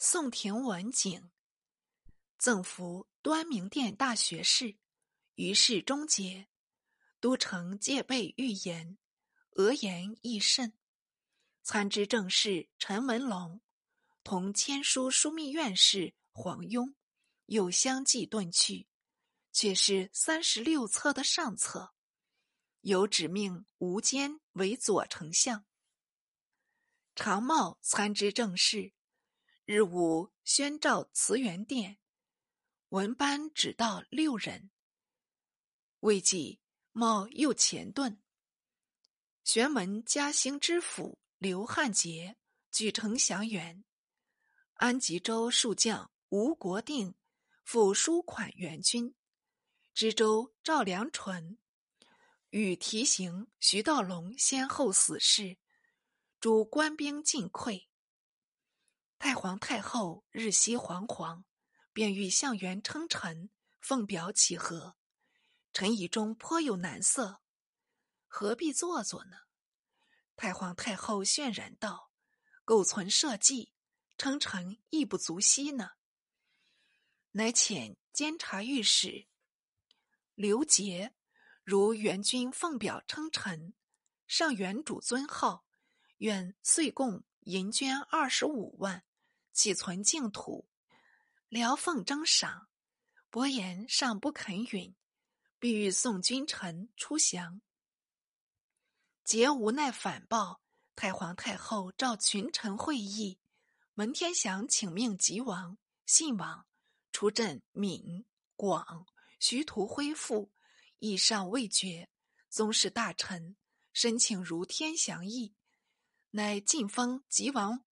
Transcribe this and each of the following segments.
宋廷文景，赠福端明殿大学士，于是终结。都城戒备预言，俄言亦甚。参知政事陈文龙，同签书枢密院事黄庸，又相继遁去，却是三十六册的上册。有指命吴坚为左丞相，常茂参知政事。日午宣召慈元殿，文班只到六人。未几，茂又前遁。玄门嘉兴知府刘汉杰举城降元。安吉州戍将吴国定复书款援军。知州赵良纯与提刑徐道龙先后死事，诸官兵尽溃。太皇太后日夕惶惶，便欲向元称臣，奉表启和。陈以中颇有难色，何必做作呢？太皇太后渲然道：“苟存社稷，称臣亦不足惜呢。”乃遣监察御史刘杰，如元君奉表称臣，上元主尊号，愿岁贡银绢二十五万。寄存净土，辽奉征赏，伯颜尚不肯允，必欲送君臣出降。桀无奈反报，太皇太后召群臣会议，文天祥请命吉王、信王出镇闽、广，徐图恢复，意尚未决。宗室大臣申请如天祥意，乃晋封吉王。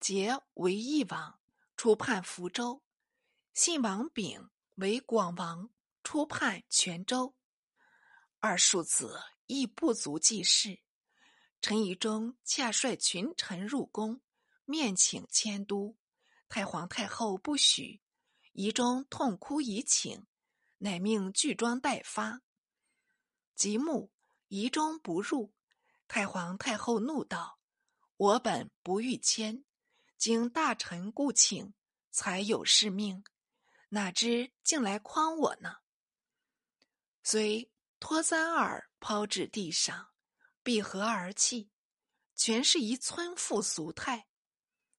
桀为义王，出叛福州；信王丙为广王，出叛泉州。二庶子亦不足济世。陈宜中恰率群臣入宫，面请迁都。太皇太后不许，宜中痛哭以请，乃命具装待发。即暮，宜中不入。太皇太后怒道：“我本不欲迁。”经大臣故请，才有是命，哪知竟来诓我呢？遂托簪耳抛至地上，闭合而泣，全是一村妇俗态。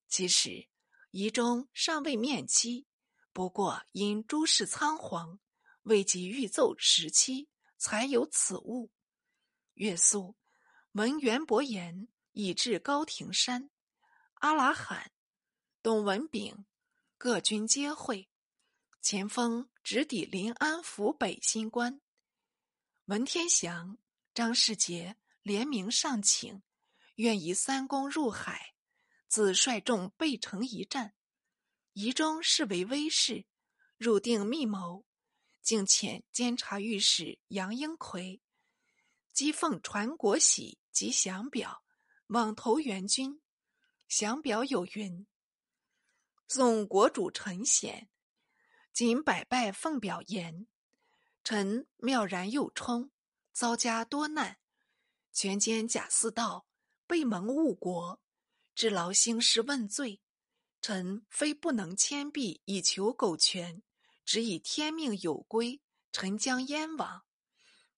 其实仪中尚未面妻，不过因诸事仓皇，未及预奏时期，才有此物。月宿闻袁伯言已至高亭山。阿拉罕、董文炳各军皆会，前锋直抵临安府北新关。文天祥、张世杰联名上请，愿以三公入海，自率众备城一战。仪中视为威势，入定密谋，竟遣监察御史杨英奎击奉传国玺及降表，往投援军。降表有云：宋国主陈显，仅百拜奉表言：臣妙然又冲，遭家多难，权奸贾似道，被蒙误国，致劳兴师问罪。臣非不能谦避以求苟全，只以天命有归，臣将燕王。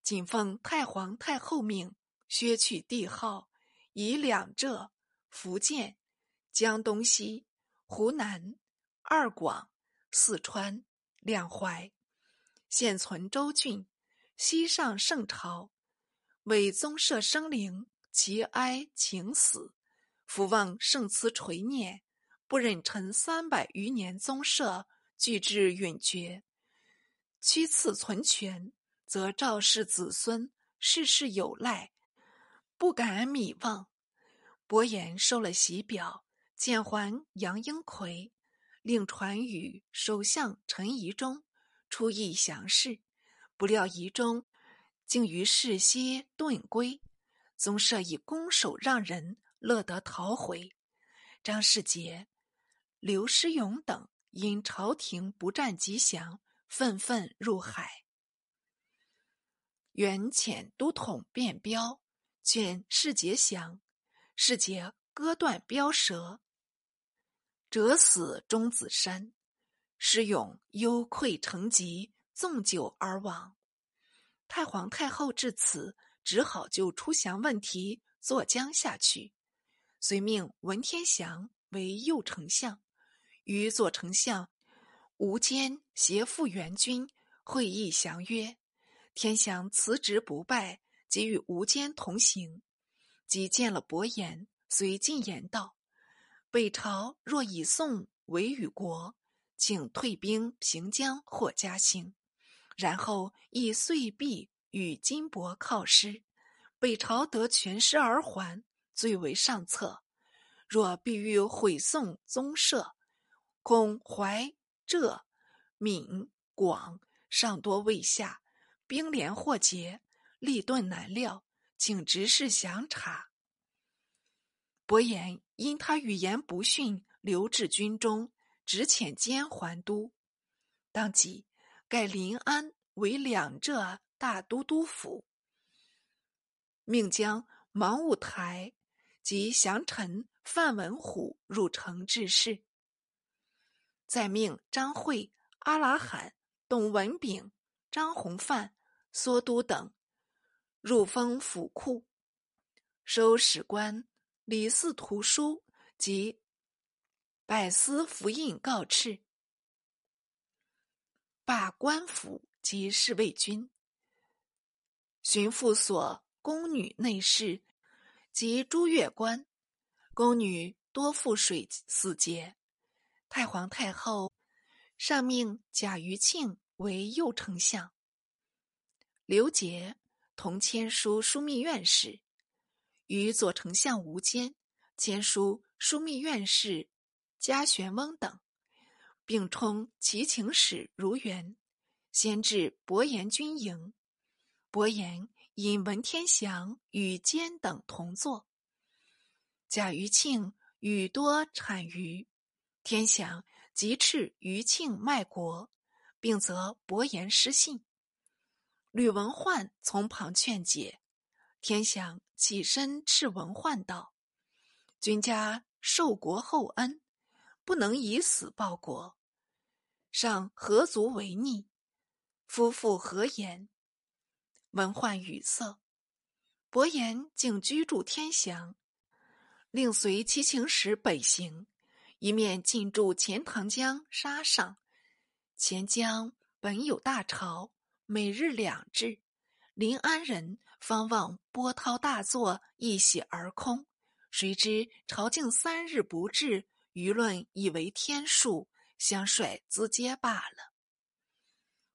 谨奉太皇太后命，削去帝号，以两浙、福建。江东西、湖南、二广、四川、两淮，现存州郡，西上圣朝，为宗社生灵，其哀情死，伏望圣慈垂念，不忍臣三百余年宗社俱至陨绝，屈赐存全，则赵氏子孙世世有赖，不敢米望。伯言收了喜表。遣还杨英奎，令传与首相陈宜中出议降事，不料宜中竟于事歇遁归。宗社以攻守让人，乐得逃回。张世杰、刘师勇等因朝廷不战吉祥，愤愤入海。原遣都统卞彪劝世杰降，世杰割断彪舌。折死钟子山，施勇忧愧成疾，纵酒而亡。太皇太后至此，只好就出降问题坐江下去，遂命文天祥为右丞相，与左丞相吴坚携副援军会议降约。天祥辞职不拜，即与吴坚同行。即见了伯颜，遂进言道。北朝若以宋为与国，请退兵平江或嘉兴，然后以岁币与金帛犒师，北朝得全师而还，最为上策。若必欲毁宋宗社，恐怀浙、闽、广尚多未下，兵连或结，力顿难料，请直事详查。伯颜因他语言不逊，留至军中，只遣监还都。当即改临安为两浙大都督府，命将芒务台及降臣范文虎入城治事。再命张惠、阿拉罕、董文炳、张弘范、梭都等入封府库，收史官。李四图书及百司符印告敕，罢官府及侍卫军，巡抚所宫女内侍及诸月官，宫女多负水死节。太皇太后上命贾余庆为右丞相，刘杰同签书枢密院事。与左丞相吴坚签书枢密院事嘉玄翁等，并充骑请使如元，先至伯颜军营。伯颜引文天祥与坚等同坐。贾余庆与多产于天祥即斥余庆卖国，并责伯颜失信。吕文焕从旁劝解。天祥起身斥文焕道：“君家受国厚恩，不能以死报国，尚何足为逆？夫妇何言？”文焕语塞。伯颜竟居住天祥，令随七情使北行，一面进驻钱塘江沙上。钱江本有大潮，每日两至，临安人。方望波涛大作，一洗而空。谁知朝觐三日不至，舆论以为天数，相率自接罢了。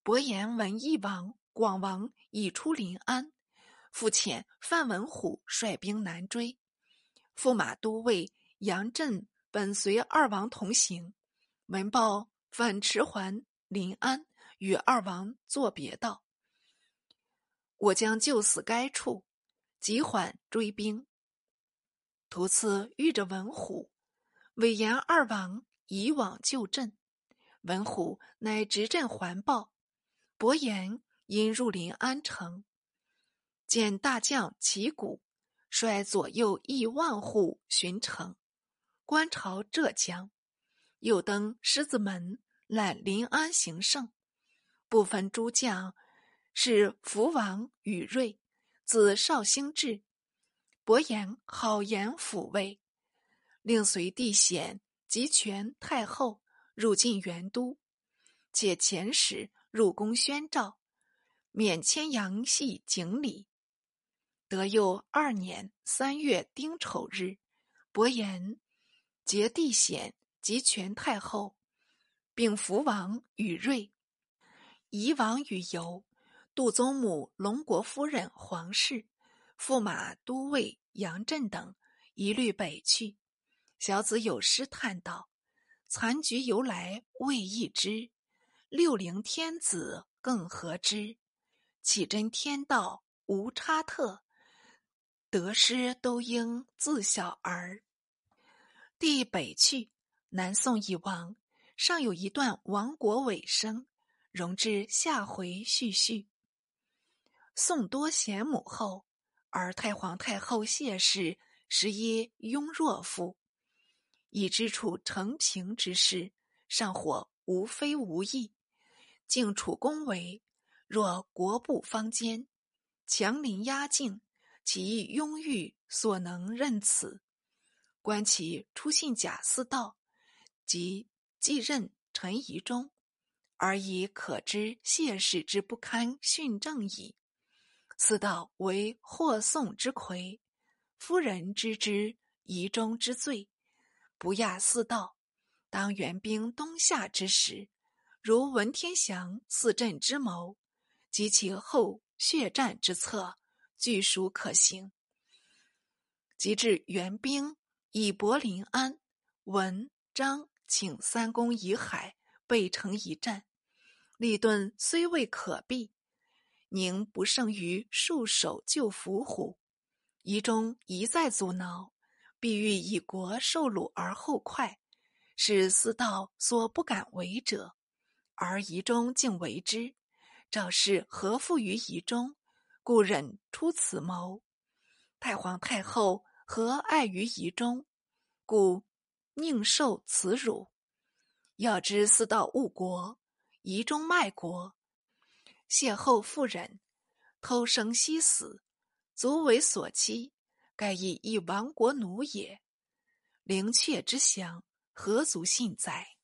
伯颜闻义王、广王已出临安，复遣范文虎率兵南追。驸马都尉杨震本随二王同行，闻报反迟还临安，与二王作别道。我将就死该处，急缓追兵。途次遇着文虎，委言二王以往就阵。文虎乃执阵环抱。伯颜因入临安城，见大将旗鼓，率左右亿万户巡城，观朝浙江，又登狮子门揽临安行胜，部分诸将。是福王宇瑞，子绍兴志，伯颜好言抚慰，令随帝显及权太后入晋元都，且遣使入宫宣诏，免迁阳系景礼。德佑二年三月丁丑日，伯颜结帝显及权太后，并福王宇瑞，移王与游。杜宗母龙国夫人黄氏、驸马都尉杨震等一律北去。小子有诗叹道：“残局由来未易知，六陵天子更何知？岂真天道无差特，得失都应自小儿。”帝北去，南宋已亡，尚有一段亡国尾声，容至下回续叙。宋多贤母后，而太皇太后谢氏实依雍若父，以知处承平之事，上火无非无益。境处恭维，若国不方坚，强邻压境，其庸欲所能任此？观其出信假四道，即继任陈仪中，而已可知谢氏之不堪训政矣。四道为霍宋之魁，夫人知之仪中之罪，不亚四道。当援兵东下之时。如文天祥四镇之谋及其后血战之策，据属可行。及至援兵以博临安，文张请三公以海备城一战，立顿虽未可避，宁不胜于束手就缚乎？夷中一再阻挠，必欲以国受辱而后快，是四道所不敢为者。而夷中竟为之，赵氏何负于夷中，故忍出此谋。太皇太后何爱于夷中，故宁受此辱。要知四道误国，夷中卖国，邂逅妇人，偷生惜死，足为所欺，盖以一亡国奴也。灵阙之祥，何足信哉？